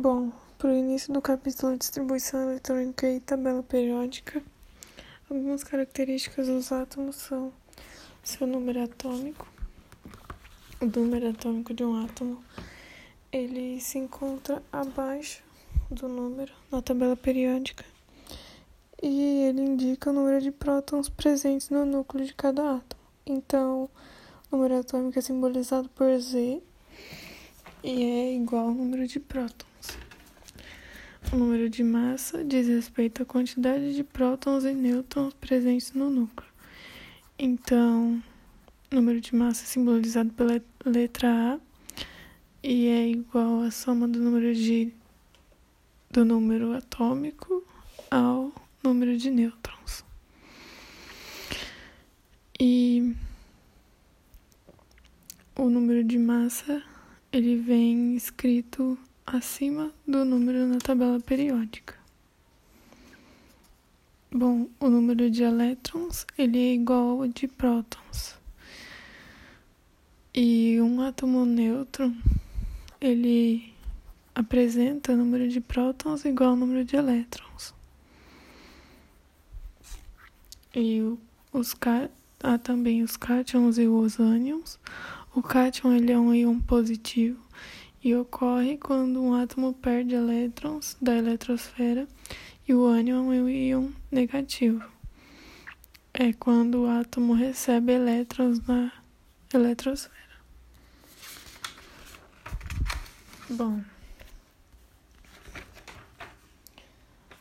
Bom, para o início do capítulo distribuição eletrônica e tabela periódica, algumas características dos átomos são seu número atômico. O número atômico de um átomo ele se encontra abaixo do número na tabela periódica e ele indica o número de prótons presentes no núcleo de cada átomo. Então, o número atômico é simbolizado por Z e é igual ao número de prótons. O número de massa diz respeito à quantidade de prótons e nêutrons presentes no núcleo. Então, o número de massa é simbolizado pela letra A e é igual à soma do número de do número atômico ao número de nêutrons. E o número de massa ele vem escrito acima do número na tabela periódica. Bom, o número de elétrons ele é igual ao de prótons. E um átomo neutro ele apresenta o número de prótons igual ao número de elétrons. E os há também os cátions e os ânions. O cátion ele é um íon positivo e ocorre quando um átomo perde elétrons da eletrosfera e o ânion é um íon negativo. É quando o átomo recebe elétrons na eletrosfera. Bom,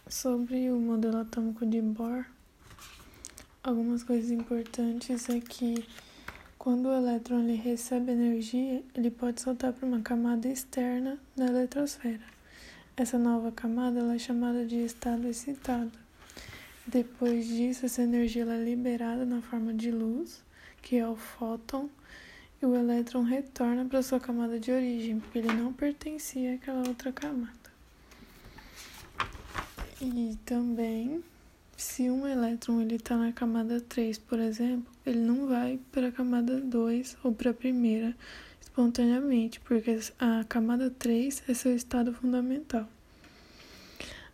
sobre o modelo atômico de Bohr, algumas coisas importantes é que quando o elétron ele recebe energia, ele pode soltar para uma camada externa da eletrosfera. Essa nova camada é chamada de estado excitado. Depois disso, essa energia é liberada na forma de luz, que é o fóton, e o elétron retorna para sua camada de origem, porque ele não pertencia àquela outra camada. E também se um elétron está na camada 3, por exemplo, ele não vai para a camada 2 ou para a primeira espontaneamente, porque a camada 3 é seu estado fundamental.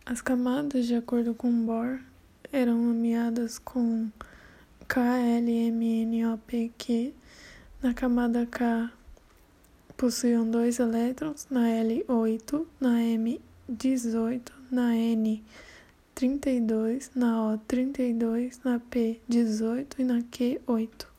As camadas, de acordo com Bohr, eram nomeadas com KLMNOPQ. Na camada K possuíam dois elétrons, na L8, na M18, na N 32, na O 32, na P 18 e na Q 8.